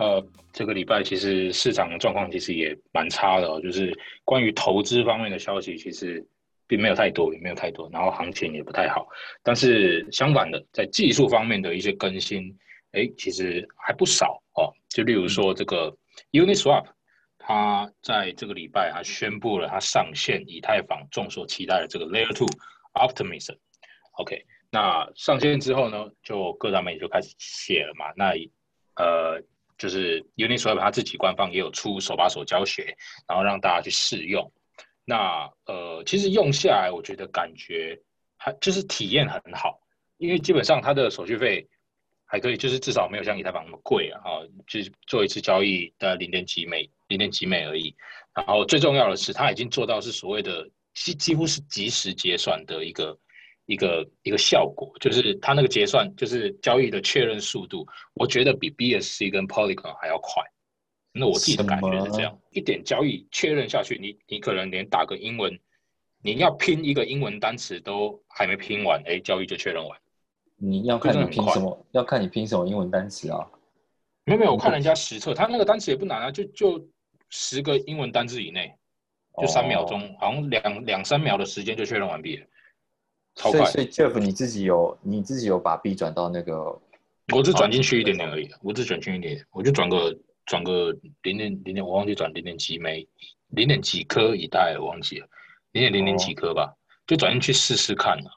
呃，这个礼拜其实市场状况其实也蛮差的哦，就是关于投资方面的消息其实并没有太多，也没有太多，然后行情也不太好。但是相反的，在技术方面的一些更新，哎，其实还不少哦。就例如说这个 Uniswap，它在这个礼拜它宣布了它上线以太坊众所期待的这个 Layer Two Optimism。OK，那上线之后呢，就各大媒体就开始写了嘛。那呃，就是 Uniswap 它自己官方也有出手把手教学，然后让大家去试用。那呃，其实用下来，我觉得感觉还就是体验很好，因为基本上它的手续费还可以，就是至少没有像以太坊那么贵啊，就是做一次交易的零点几美，零点几美而已。然后最重要的是，它已经做到是所谓的几几乎是即时结算的一个。一个一个效果，就是它那个结算，就是交易的确认速度，我觉得比 BSC 跟 Polygon 还要快。那我自己的感觉是这样，一点交易确认下去，你你可能连打个英文，你要拼一个英文单词都还没拼完，哎，交易就确认完。你要看你拼什么，要看你拼什么英文单词啊？没有没有，我看人家实测，他那个单词也不难啊，就就十个英文单字以内，就三秒钟，哦好像两两三秒的时间就确认完毕了。超所以，快！所以 Jeff 你自己有你自己有把币转到那个，我只转进去一点点而已，我只转进去一点点，我就转个转个零点零点，我忘记转零点几枚，零点几颗以太，我忘记了，零点零点几颗吧，就转进去试试看了，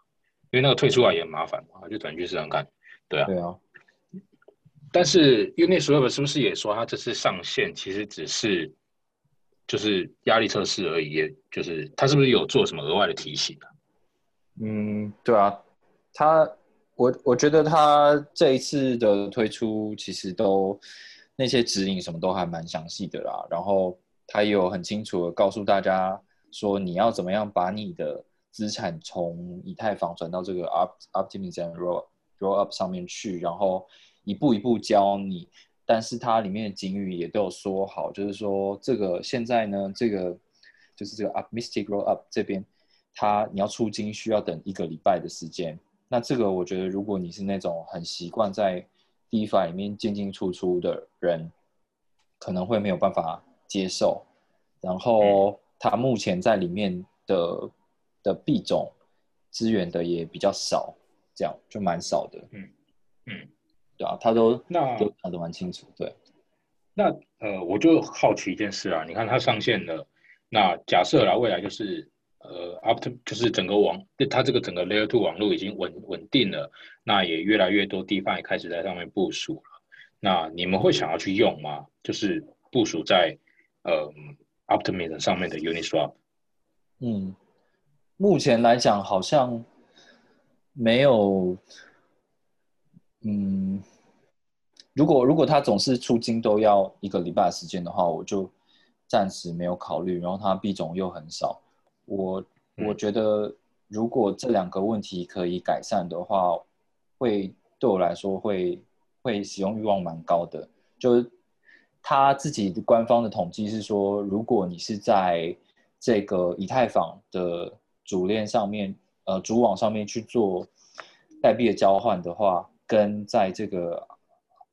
因为那个退出来也很麻烦嘛，就转进去试试看，对啊。对啊，但是 Uniswap 是不是也说它这次上线其实只是就是压力测试而已，也就是它是不是有做什么额外的提醒啊？嗯，对啊，他我我觉得他这一次的推出其实都那些指引什么都还蛮详细的啦，然后他也有很清楚的告诉大家说你要怎么样把你的资产从以太坊转到这个 Opt Optimism Roll Roll Up 上面去，然后一步一步教你。但是它里面的警语也都有说好，就是说这个现在呢，这个就是这个 Optimistic Roll Up 这边。它你要出金需要等一个礼拜的时间，那这个我觉得如果你是那种很习惯在 DeFi 里面进进出出的人，可能会没有办法接受。然后它目前在里面的的币种资源的也比较少，这样就蛮少的。嗯嗯，对啊，他都那都讲得蛮清楚。对，那呃，我就好奇一件事啊，你看它上线了，那假设啦，未来就是呃，Opt 就是整个网，它这个整个 Layer Two 网络已经稳稳定了，那也越来越多地方也开始在上面部署了。那你们会想要去用吗？就是部署在呃 Optimism 上面的 Uniswap。嗯，目前来讲好像没有，嗯，如果如果他总是出金都要一个礼拜时间的话，我就暂时没有考虑。然后它币种又很少，我我觉得如果这两个问题可以改善的话，会对我来说会会使用欲望蛮高的。就是他自己官方的统计是说，如果你是在这个以太坊的主链上面，呃，主网上面去做代币的交换的话，跟在这个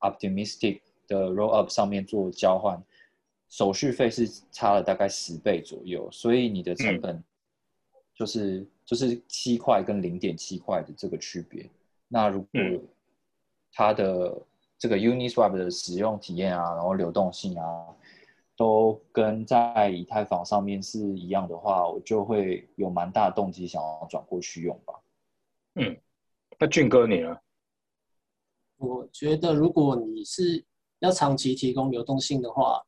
Optimistic 的 Roll Up 上面做交换，手续费是差了大概十倍左右，所以你的成本就是、就是七块跟零点七块的这个区别。那如果嗯它的这个 Uniswap 的使用体验啊，然后流动性啊，都跟在以太坊上面是一样的话，我就会有蛮大的动机想要转过去用吧。嗯，那俊哥你呢？我觉得如果你是要长期提供流动性的话，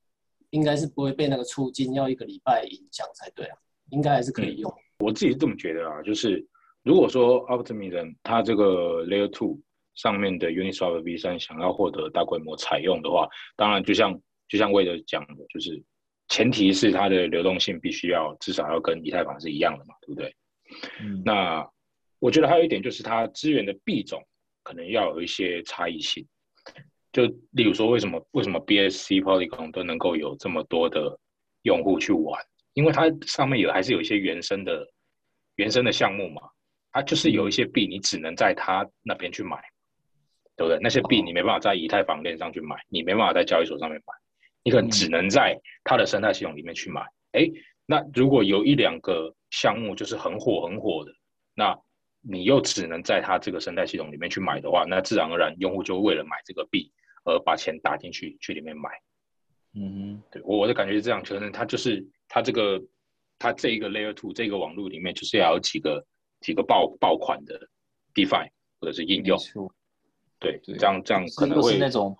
应该是不会被那个出金要一个礼拜影响才对啊，应该还是可以用。我自己是这么觉得啊，就是如果说 Optimism 它这个 Layer Two 上面的 Uniswap V 三想要获得大规模采用的话，当然就像就像魏德讲的，就是前提是它的流动性必须要至少要跟以太坊是一样的嘛，对不对？嗯，那我觉得还有一点就是它资源的币种可能要有一些差异性。就例如说，为什么为什么 BSC Polygon 都能够有这么多的用户去玩？因为它上面有还是有一些原生的原生的项目嘛，它就是有一些币你只能在它那边去买，对不对？那些币你没办法在以太坊链上去买，你没办法在交易所上面买，你可能只能在它的生态系统里面去买。哎，那如果有一两个项目就是很火很火的，那你又只能在它这个生态系统里面去买的话，那自然而然用户就为了买这个币。而把钱打进去去里面买，嗯对我我的感觉是这样，可能它就是它这个它这一个 layer two 这个网络里面就是要有几个几个爆爆款的 defi 或者是应用，对，这样这样可能会是那种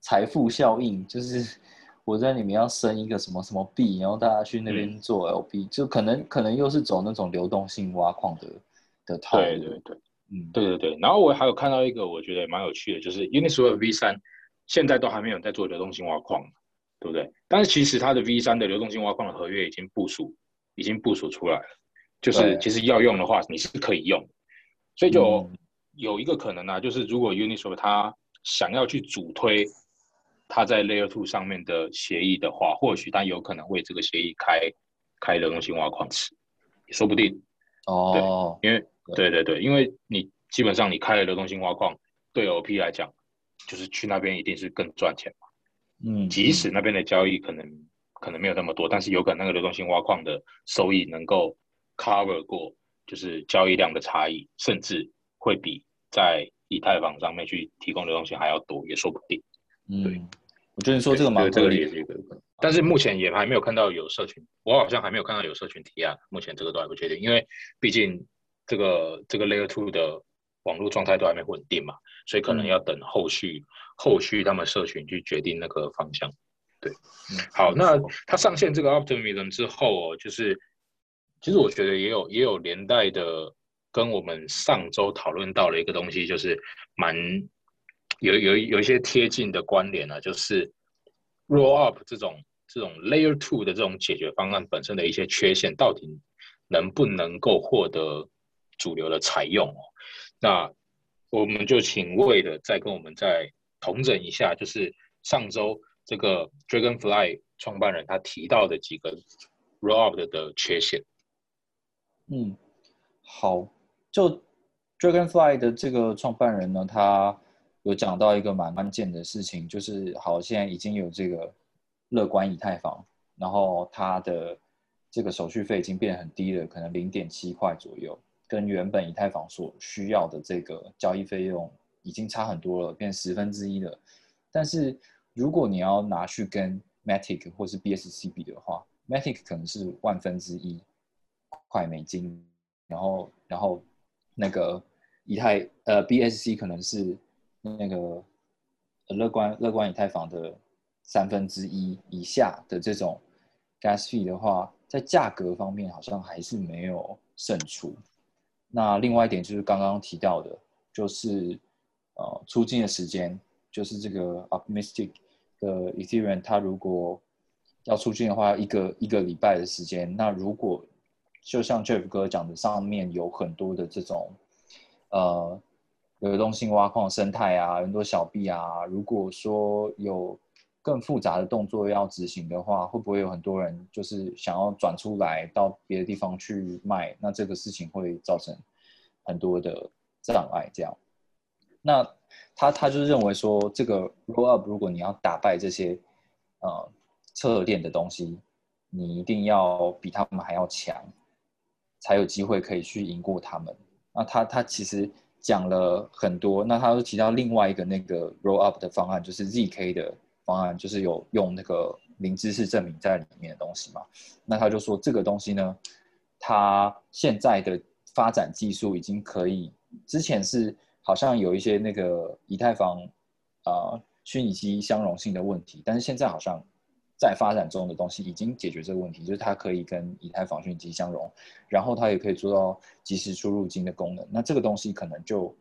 财富效应，就是 我在里面要生一个什么什么币，然后大家去那边做 LB，就可能可能又是走那种流动性挖矿的的套路，对对对，嗯，对对对，然后我还有看到一个我觉得蛮有趣的，就是 Uniswap V 三。现在都还没有在做流动性挖矿，对不对？但是其实它的 V 三的流动性挖矿的合约已经部署，已经部署出来了。就是其实要用的话，你是可以用。所以就有一个可能啊，就是如果 Uniswap 它想要去主推它在 Layer Two 上面的协议的话，或许它有可能为这个协议开开流动性挖矿池，也说不定。哦，因为对对对，因为你基本上你开了流动性挖矿，对 OP 来讲。就是去那边一定是更赚钱嘛，嗯，即使那边的交易可能可能没有那么多，但是有可能那个流动性挖矿的收益能够 cover 过，就是交易量的差异，甚至会比在以太坊上面去提供流动性还要多，也说不定。嗯，对，我觉得说这个蛮这个也是一个，但是目前也还没有看到有社群，我好像还没有看到有社群提案，目前这个都还不确定，因为毕竟这个这个 layer two 的。网络状态都还没稳定嘛，所以可能要等后续后续他们社群去决定那个方向。对，好，那它上线这个 Optimism 之后哦，就是其实我觉得也有也有连带的跟我们上周讨论到了一个东西，就是蛮有有有一些贴近的关联啊，就是 Roll Up 这种这种 Layer Two 的这种解决方案本身的一些缺陷，到底能不能够获得主流的采用哦？那我们就请魏的再跟我们再同整一下，就是上周这个 Dragonfly 创办人他提到的几个 Roll 的缺陷。嗯，好，就 Dragonfly 的这个创办人呢，他有讲到一个蛮关键的事情，就是好，现在已经有这个乐观以太坊，然后它的这个手续费已经变得很低了，可能零点七块左右。跟原本以太坊所需要的这个交易费用已经差很多了，变十分之一了。但是如果你要拿去跟 Matic 或是 BSC 比的话，Matic 可能是万分之一块美金，然后然后那个以太呃 BSC 可能是那个乐观乐观以太坊的三分之一以下的这种 Gas fee 的话，在价格方面好像还是没有胜出。那另外一点就是刚刚提到的，就是呃出金的时间，就是这个 optimistic 的 Ethereum，它如果要出金的话，一个一个礼拜的时间。那如果就像 Jeff 哥讲的，上面有很多的这种呃流动性挖矿生态啊，很多小币啊，如果说有更复杂的动作要执行的话，会不会有很多人就是想要转出来到别的地方去卖？那这个事情会造成很多的障碍。这样，那他他就认为说，这个 roll up 如果你要打败这些呃侧链的东西，你一定要比他们还要强，才有机会可以去赢过他们。那他他其实讲了很多，那他又提到另外一个那个 roll up 的方案，就是 zk 的。方案就是有用那个零知识证明在里面的东西嘛？那他就说这个东西呢，它现在的发展技术已经可以，之前是好像有一些那个以太坊啊虚拟机相容性的问题，但是现在好像在发展中的东西已经解决这个问题，就是它可以跟以太坊虚拟机相容，然后它也可以做到即时出入金的功能。那这个东西可能就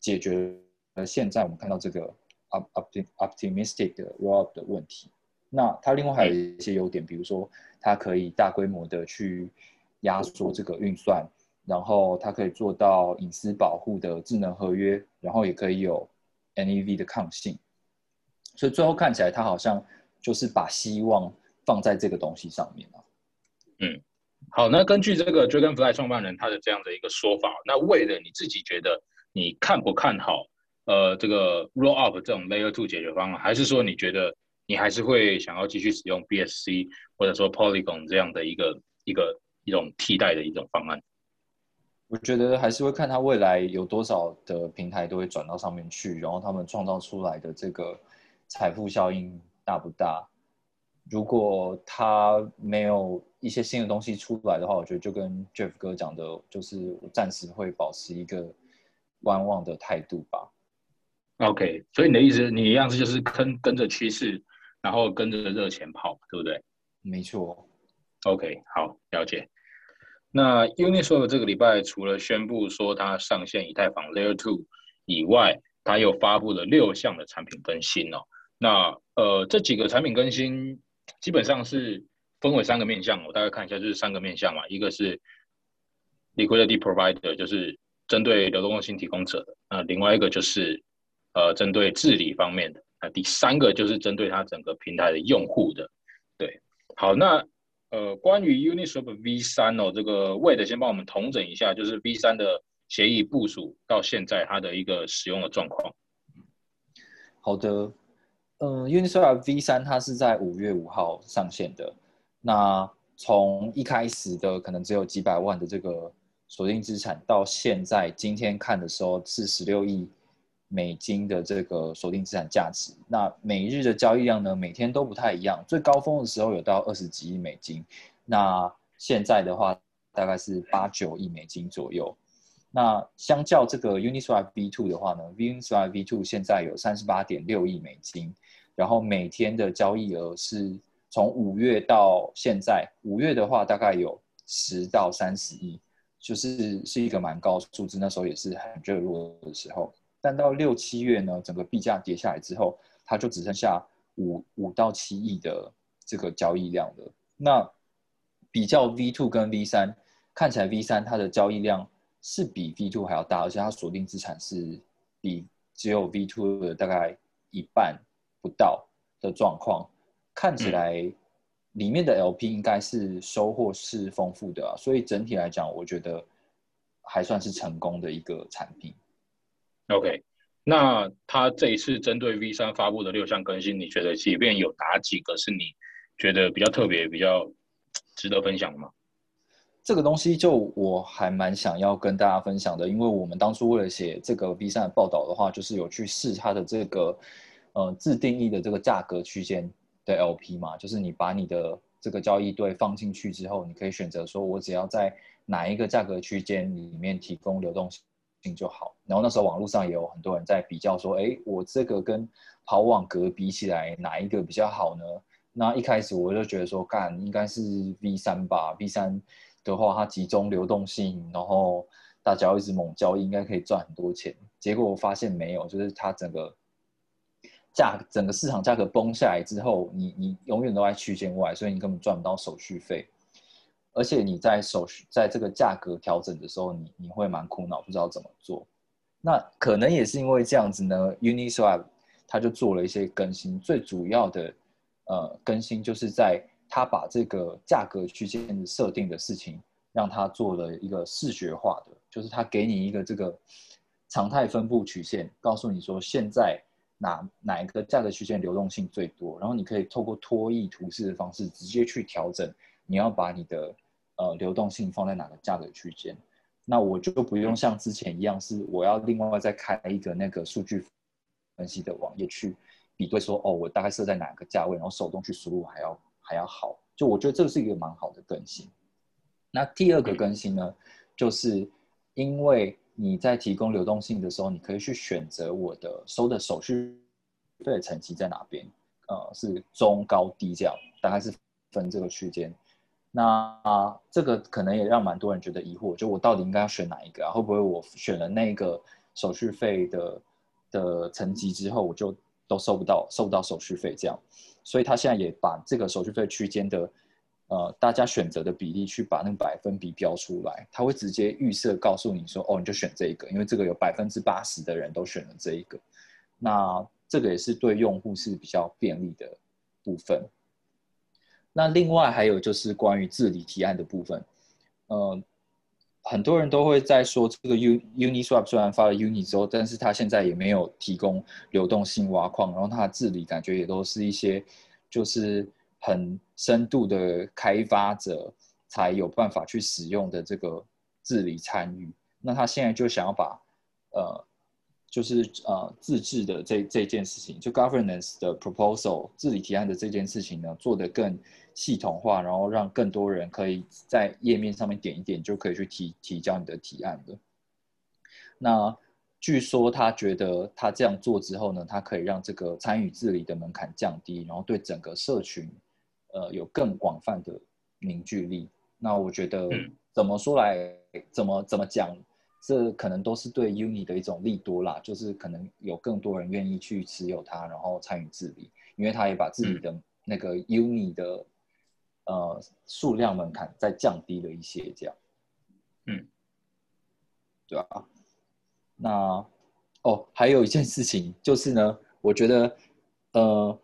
解决了现在我们看到这个 op optim optimistic 的 roll up 的问题。那它另外还有一些优点，比如说它可以大规模的去压缩这个运算，然后它可以做到隐私保护的智能合约，然后也可以有 NEV 的抗性。所以最后看起来，它好像就是把希望放在这个东西上面了。嗯，好，那根据这个 Dragonfly 创办人他的这样的一个说法，那为了你自己觉得你看不看好呃这个 Roll Up 这种 Layer Two 解决方案，还是说你觉得？你还是会想要继续使用 BSC 或者说 Polygon 这样的一个一个一种替代的一种方案。我觉得还是会看它未来有多少的平台都会转到上面去，然后他们创造出来的这个财富效应大不大。如果它没有一些新的东西出来的话，我觉得就跟 Jeff 哥讲的，就是暂时会保持一个观望的态度吧。OK，所以你的意思，你一样是就是跟跟着趋势。然后跟着热钱跑，对不对？没错。OK，好，了解。那 Uniswap 这个礼拜除了宣布说它上线以太坊 Layer Two 以外，它又发布了六项的产品更新哦。那呃，这几个产品更新基本上是分为三个面向，我大概看一下，就是三个面向嘛。一个是 Liquidity Provider，就是针对流动性提供者的；那另外一个就是呃，针对治理方面的。那第三个就是针对它整个平台的用户的，对，好，那呃，关于 Uniswap V 三哦，这个 w a d 先帮我们统整一下，就是 V 三的协议部署到现在它的一个使用的状况。好的，嗯，Uniswap V 三它是在五月五号上线的，那从一开始的可能只有几百万的这个锁定资产，到现在今天看的时候是十六亿。美金的这个锁定资产价值，那每日的交易量呢，每天都不太一样。最高峰的时候有到二十几亿美金，那现在的话大概是八九亿美金左右。那相较这个 Uniswap V2 的话呢，Uniswap V2 现在有三十八点六亿美金，然后每天的交易额是从五月到现在，五月的话大概有十到三十亿，就是是一个蛮高数字。那时候也是很热络的时候。但到六七月呢，整个币价跌下来之后，它就只剩下五五到七亿的这个交易量了。那比较 V two 跟 V 三，看起来 V 三它的交易量是比 V two 还要大，而且它锁定资产是比只有 V two 的大概一半不到的状况。看起来里面的 LP 应该是收获是丰富的啊，所以整体来讲，我觉得还算是成功的一个产品。OK，那它这一次针对 V 三发布的六项更新，你觉得即便有哪几个是你觉得比较特别、比较值得分享的吗？这个东西就我还蛮想要跟大家分享的，因为我们当初为了写这个 V 三的报道的话，就是有去试它的这个呃自定义的这个价格区间的 LP 嘛，就是你把你的这个交易对放进去之后，你可以选择说我只要在哪一个价格区间里面提供流动性性。就好，然后那时候网络上也有很多人在比较说，哎，我这个跟跑网格比起来，哪一个比较好呢？那一开始我就觉得说，干应该是 V 三吧，V 三的话它集中流动性，然后大家一直猛交易，应该可以赚很多钱。结果我发现没有，就是它整个价整个市场价格崩下来之后，你你永远都在区间外，所以你根本赚不到手续费。而且你在手续在这个价格调整的时候，你你会蛮苦恼，不知道怎么做。那可能也是因为这样子呢，Uniswap 它就做了一些更新。最主要的呃更新就是在它把这个价格区间设定的事情，让它做了一个视觉化的，就是它给你一个这个常态分布曲线，告诉你说现在哪哪一个价格区间流动性最多，然后你可以透过拖曳图示的方式直接去调整，你要把你的呃，流动性放在哪个价格区间？那我就不用像之前一样，是我要另外再开一个那个数据分析的网页去比对，说哦，我大概设在哪个价位，然后手动去输入还要还要好。就我觉得这个是一个蛮好的更新。那第二个更新呢，就是因为你在提供流动性的时候，你可以去选择我的收的手续费的层级在哪边，呃，是中高低这样，大概是分这个区间。那啊这个可能也让蛮多人觉得疑惑，就我到底应该要选哪一个啊？会不会我选了那个手续费的的层级之后，我就都收不到收不到手续费这样，所以他现在也把这个手续费区间的呃大家选择的比例去把那个百分比标出来，他会直接预设告诉你说，哦，你就选这一个，因为这个有百分之八十的人都选了这一个，那这个也是对用户是比较便利的部分。那另外还有就是关于治理提案的部分，呃，很多人都会在说这个 UniSwap 虽然发了 Uni 之后，但是它现在也没有提供流动性挖矿，然后它的治理感觉也都是一些就是很深度的开发者才有办法去使用的这个治理参与。那他现在就想要把呃。就是呃自治的这这件事情，就 governance 的 proposal 治理提案的这件事情呢，做得更系统化，然后让更多人可以在页面上面点一点就可以去提提交你的提案的。那据说他觉得他这样做之后呢，他可以让这个参与治理的门槛降低，然后对整个社群呃有更广泛的凝聚力。那我觉得怎么说来，怎么怎么讲？这可能都是对 Uni 的一种利多啦，就是可能有更多人愿意去持有它，然后参与治理，因为它也把自己的那个 Uni 的呃数量门槛再降低了一些，这样，嗯，对啊。那哦，还有一件事情就是呢，我觉得呃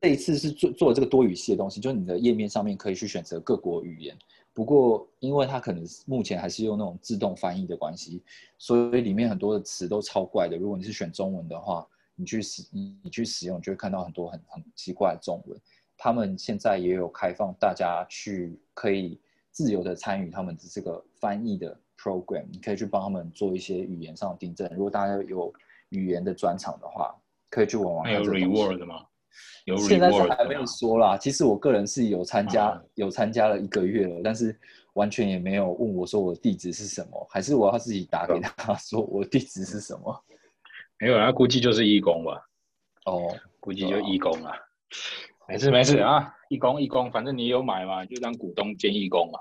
这一次是做做这个多语系的东西，就是你的页面上面可以去选择各国语言。不过，因为它可能目前还是用那种自动翻译的关系，所以里面很多的词都超怪的。如果你是选中文的话，你去使你你去使用，就会看到很多很很奇怪的中文。他们现在也有开放大家去可以自由的参与他们的这个翻译的 program，你可以去帮他们做一些语言上的订正。如果大家有语言的专长的话，可以去玩玩。还有 reward 吗？现在是还没有说啦。其实我个人是有参加，有参加了一个月了，但是完全也没有问我说我的地址是什么，还是我要自己打给他说我地址是什么？没有，那估计就是义工吧。哦，估计就义工啊。没事没事啊，义工义工，反正你有买嘛，就当股东兼义工嘛。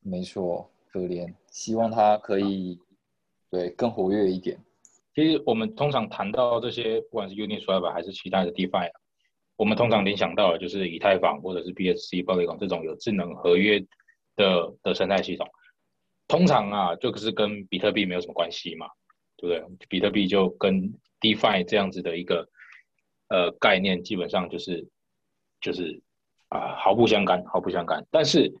没错，可怜，希望他可以对更活跃一点。其实我们通常谈到这些，不管是 Uniswap 还是其他的 DeFi。我们通常联想到的就是以太坊或者是 BSC、Polygon 这种有智能合约的的生态系统，通常啊就是跟比特币没有什么关系嘛，对不对？比特币就跟 DeFi 这样子的一个呃概念，基本上就是就是啊毫不相干，毫不相干。但是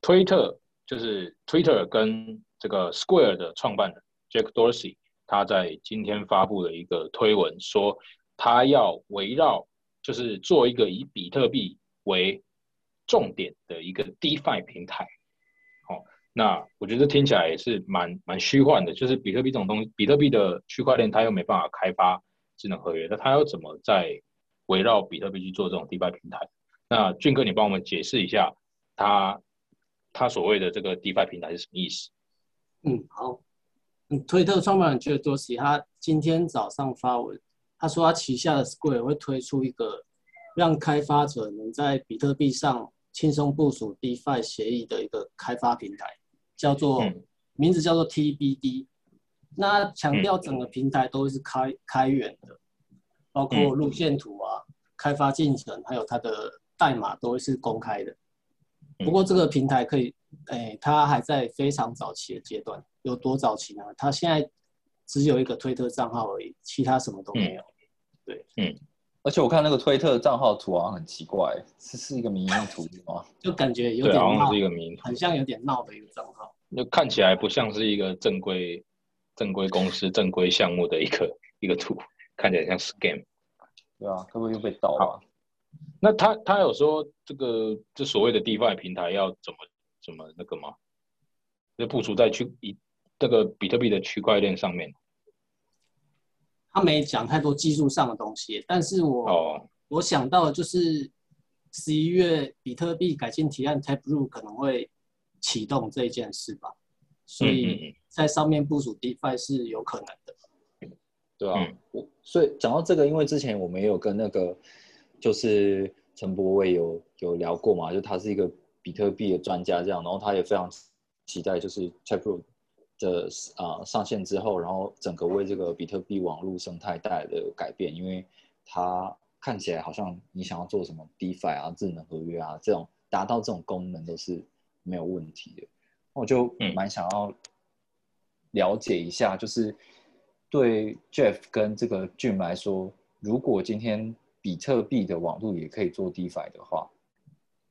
推特就是 Twitter 跟这个 Square 的创办人 Jack Dorsey，他在今天发布了一个推文，说他要围绕就是做一个以比特币为重点的一个 DeFi 平台，好，那我觉得听起来也是蛮蛮虚幻的。就是比特币这种东西，比特币的区块链它又没办法开发智能合约，那它要怎么在围绕比特币去做这种 DeFi 平台？那俊哥，你帮我们解释一下，他他所谓的这个 DeFi 平台是什么意思？嗯，好，嗯，推特创办人觉得多西，他今天早上发文。他说，他旗下的 Square 会推出一个让开发者能在比特币上轻松部署 DeFi 协议的一个开发平台，叫做名字叫做 TBD。那强调整个平台都是开开源的，包括路线图啊、开发进程，还有它的代码都是公开的。不过这个平台可以，哎，它还在非常早期的阶段。有多早期呢？它现在。只有一个推特账号而已，其他什么都没有。对，嗯，而且我看那个推特账号图好像很奇怪，是是一个迷因图吗？就感觉有点像，是一个迷，很像有点闹的一个账号。就看起来不像是一个正规、正规公司、正规项目的一个 一个图，看起来像 scam。对啊，会不会又被盗了？那他他有说这个这所谓的 DeFi 平台要怎么怎么那个吗？就部署在去一。这个比特币的区块链上面，他没讲太多技术上的东西，但是我我想到的就是十一月比特币改进提案 Taproot 可能会启动这件事吧，所以在上面部署 DeFi 是有可能的，对啊，我所以讲到这个，因为之前我们也有跟那个就是陈博伟有有聊过嘛，就他是一个比特币的专家这样，然后他也非常期待就是 Taproot。的啊、呃上线之后，然后整个为这个比特币网络生态带来的改变，因为它看起来好像你想要做什么 DeFi 啊、智能合约啊这种达到这种功能都是没有问题的。那我就嗯蛮想要了解一下，就是对 Jeff 跟这个 Jim 来说，如果今天比特币的网络也可以做 DeFi 的话，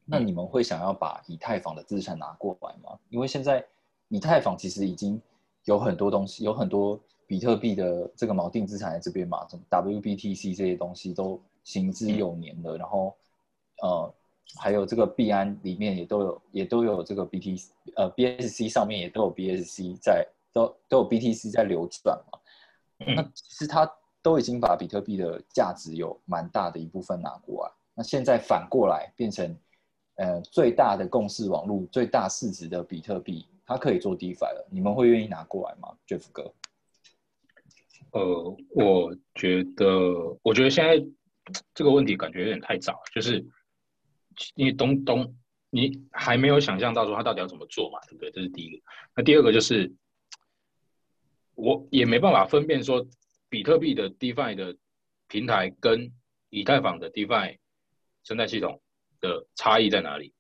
那你们会想要把以太坊的资产拿过来吗？因为现在以太坊其实已经有很多东西，有很多比特币的这个锚定资产在这边嘛，什么 WBTC 这些东西都行之有年了，然后呃，还有这个币安里面也都有，也都有这个 BTC 呃 BSC 上面也都有 BSC 在，都都有 BTC 在流转嘛。嗯。那其实它都已经把比特币的价值有蛮大的一部分拿过来，那现在反过来变成呃最大的共识网络、最大市值的比特币，它可以做 DeFi 了，你们会愿意拿过来吗，Jeff 哥？呃，我觉得，我觉得现在这个问题感觉有点太早，就是因为东东你还没有想象到说他到底要怎么做嘛，对不对？这是第一个。那第二个就是，我也没办法分辨说比特币的 DeFi 的平台跟以太坊的 DeFi 生态系统的差异在哪里？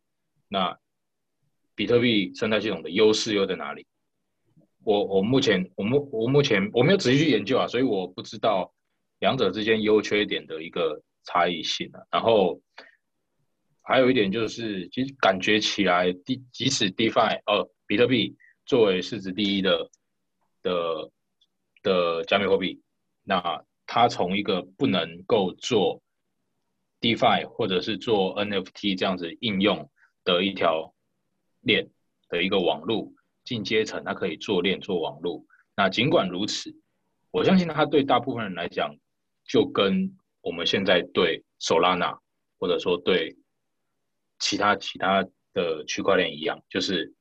那比特币生态系统的优势又在哪里？我我目前我目我目前我没有仔细去研究啊，所以我不知道两者之间优缺点的一个差异性啊。然后还有一点就是，其实感觉起来，即即使 DeFi 呃比特币作为市值第一的的的加密货币，那它从一个不能够做 DeFi 或者是做 NFT 这样子应用的一条链的一个网路。进阶层，它可以做链做网络。那尽管如此，我相信它对大部分人来讲，就跟我们现在对 Solana 或者说对其他其他的区块链一样，就是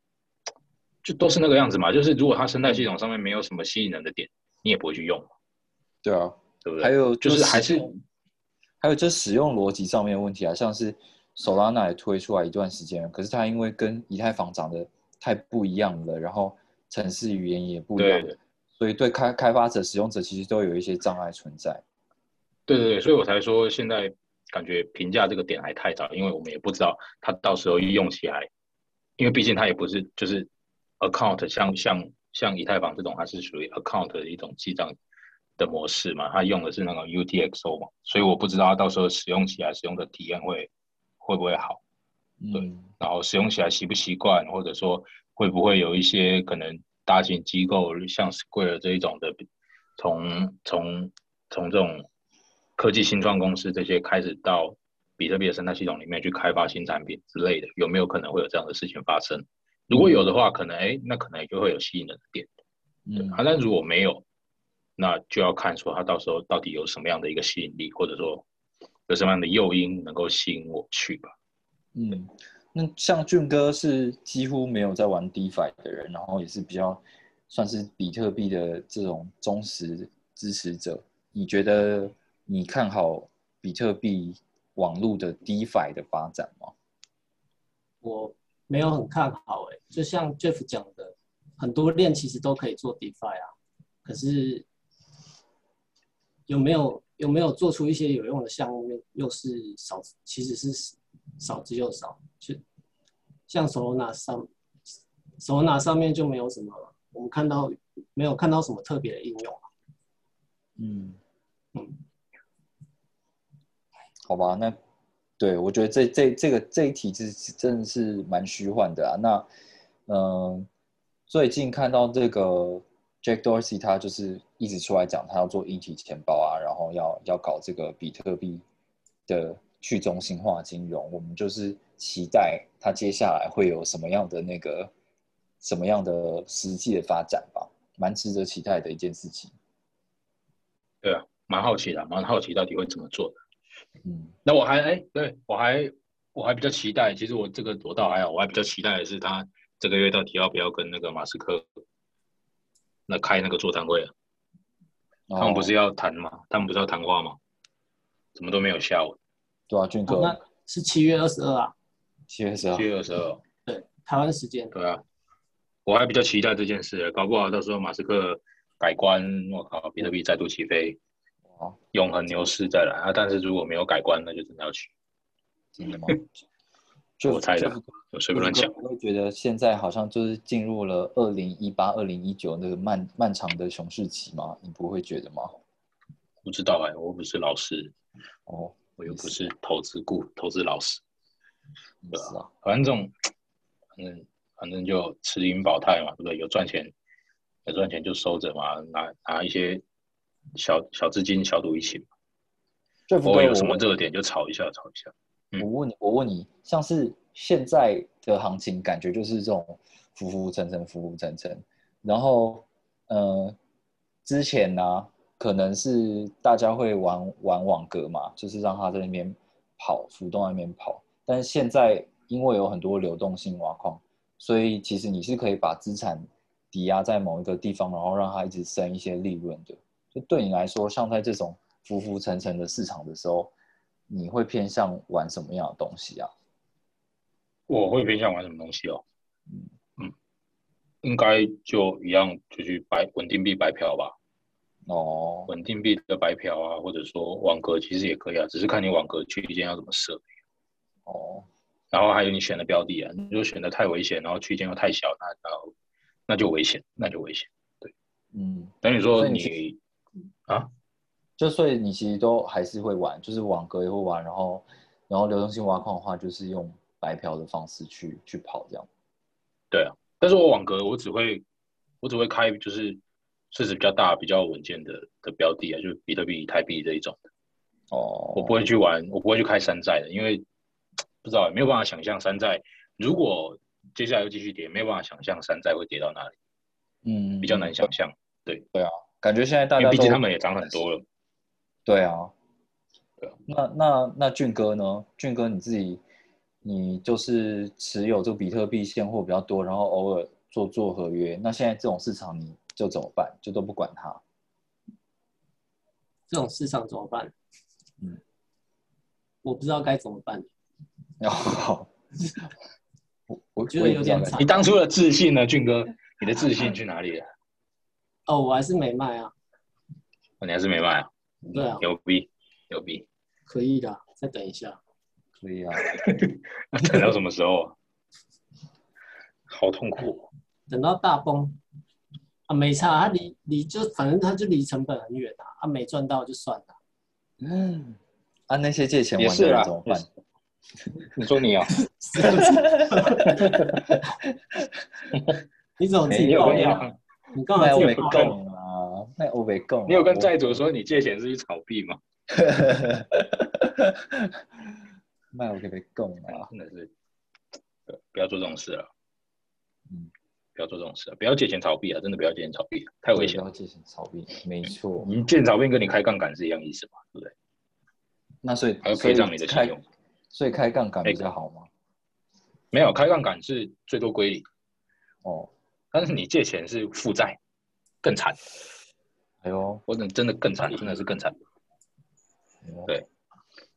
就都是那个样子嘛。就是如果它生态系统上面没有什么吸引人的点，你也不会去用，对啊，对不对？还有就是还是还有就是使用逻辑上面的问题啊，像是 Solana 也推出来一段时间了，可是它因为跟以太坊长得太不一样了，然后程式语言也不一样对，所以对开开发者、使用者其实都有一些障碍存在。对对对，所以我才说现在感觉评价这个点还太早，因为我们也不知道它到时候用起来，因为毕竟它也不是就是 account 像像像以太坊这种，它是属于 account 的一种记账的模式嘛，它用的是那个 UTXO 嘛，所以我不知道它到时候使用起来使用的体验会会不会好。嗯，然后使用起来习不习惯，或者说会不会有一些可能大型机构像 Square 这一种的，从从从这种科技新创公司这些开始到比特币的生态系统里面去开发新产品之类的，有没有可能会有这样的事情发生？如果有的话，可能哎，那可能也就会有吸引人的点。嗯啊，但如果没有，那就要看说它到时候到底有什么样的一个吸引力，或者说有什么样的诱因能够吸引我去吧。嗯，那像俊哥是几乎没有在玩 DeFi 的人，然后也是比较算是比特币的这种忠实支持者。你觉得你看好比特币网络的 DeFi 的发展吗？我没有很看好哎、就像 Jeff 讲的，很多链其实都可以做 DeFi 啊，可是有没有有没有做出一些有用的项目，又又是少，其实是少之又少。就像 Solana 上，Solana 上面就没有什么，我们看到没有看到什么特别的应用啊。嗯嗯，好吧，那对我觉得这这这个这一题是真的是蛮虚幻的啊。那嗯、呃最近看到这个 Jack Dorsey 他就是一直出来讲他要做一体钱包啊，然后要要搞这个比特币的去中心化金融，我们就是期待它接下来会有什么样的那个什么样的实际的发展吧，蛮值得期待的一件事情。对啊，蛮好奇的，蛮好奇到底会怎么做的。嗯那我还哎，对我还我还比较期待，其实我这个我倒还好，我还比较期待的是他这个月到底要不要跟那个马斯克那开那个座谈会啊？他们不是哦要谈吗？他们不是要谈话吗？怎么都没有下文？对啊，俊哥那是七月二十二啊，七月十二七，月二十二，对，台湾时间。对啊，我还比较期待这件事，搞不好到时候马斯克改观，我靠，比特币再度起飞，哇，永恒牛市再来啊！但是如果没有改观，那就真的要去。真的吗？就我猜的就我随便乱讲。我会觉得现在好像就是进入了二零一八、二零一九那个漫漫长的熊市期吗？你不会觉得吗？不知道哎、我又不是老师，哦，我又不是投资顾投资老师，也是啊，反正这种，反正反正就持盈保泰嘛，对不对？有赚钱，有赚钱就收着嘛，拿拿一些小小资金小赌怡情嘛，这偶尔有什么热点就炒一下，炒一下。我问你，我问你，像是现在的行情，感觉就是这种浮浮沉沉、浮浮沉沉。然后，呃，之前呢、可能是大家会玩玩网格嘛，就是让它在那边跑，浮动在那边跑。但是现在因为有很多流动性挖矿，所以其实你是可以把资产抵押在某一个地方，然后让它一直生一些利润的。就对你来说，像在这种浮浮沉沉的市场的时候，你会偏向玩什么样的东西啊？我会偏向玩什么东西哦？嗯，应该就一样，就去白稳定币白嫖吧。哦，稳定币的白嫖啊，或者说网格其实也可以啊，只是看你网格区间要怎么设。哦，然后还有你选的标的啊，你如果选的太危险，然后区间又太小，那那那就危险，那就危险。对嗯，等于说你你啊，就所以你其实都还是会玩，就是网格也会玩，然后然后流动性挖矿的话，就是用白嫖的方式去去跑这样。对啊，但是我网格我只会我只会开就是市值比较大、比较稳健的的标的啊，就是比特币、以太币这一种的，哦，我不会去玩，我不会去开山寨的，因为不知道没有办法想象山寨如果接下来又继续跌，没有办法想象山寨会跌到哪里，嗯，比较难想象，对对啊感觉现在大因为毕竟他们也涨很多了。对啊，对啊那那那俊哥呢？俊哥你自己，你就是持有这个比特币现货比较多，然后偶尔做做合约。那现在这种市场你就怎么办？就都不管它？这种市场怎么办？嗯，我不知道该怎么办。我我觉得有点惨你当初的自信呢，俊哥？你的自信去哪里了？哦，我还是没卖啊。哦你还是没卖啊？对啊，牛逼，牛逼！可以的，再等一下。可以啊。那 等到什么时候啊？好痛苦哦。等到大崩啊，没差，他离离就反正他就离成本很远啊，他没赚到就算了。嗯，啊，那些借钱也是啊玩的人怎么办？你说你啊？你怎么自己爆料？你干嘛那我没自己爆料？那我没供啊。你有跟我债主说你借钱是去炒币吗？卖我可没供啊。真的是，不要做这种事了。嗯，不要做这种事了，不要借钱炒币啊！真的不要借钱炒币，太危险了。不要借钱炒币，没错。你借钱炒币跟你开杠杆是一样意思嘛？对不对？那所以还有所以陪葬你的信用，所以开杠杆比较好吗？没有开杠杆是最多归零，哦，但是你借钱是负债，更惨。哎呦，或者真的更惨，真的是更惨。哎对。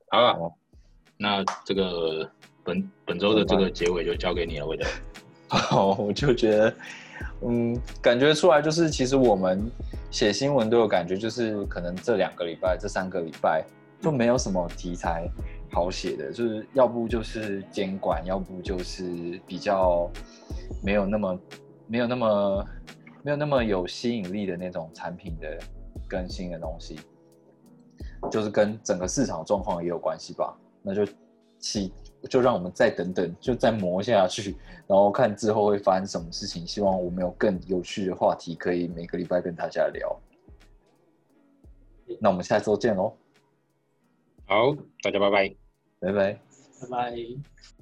好了哦，那这个本本周的这个结尾就交给你了，魏德。哦，我就觉得，嗯，感觉出来就是，其实我们写新闻都有感觉，就是可能这两个礼拜、这三个礼拜就没有什么题材好写的，就是要不就是监管，要不就是比较没有那么没有那么没有那么有吸引力的那种产品的更新的东西，就是跟整个市场状况也有关系吧。那就期就让我们再等等，就再磨下去，然后看之后会发生什么事情。希望我们有更有趣的话题，可以每个礼拜跟大家聊。那我们下周见喽，好，大家拜拜。拜拜。拜拜。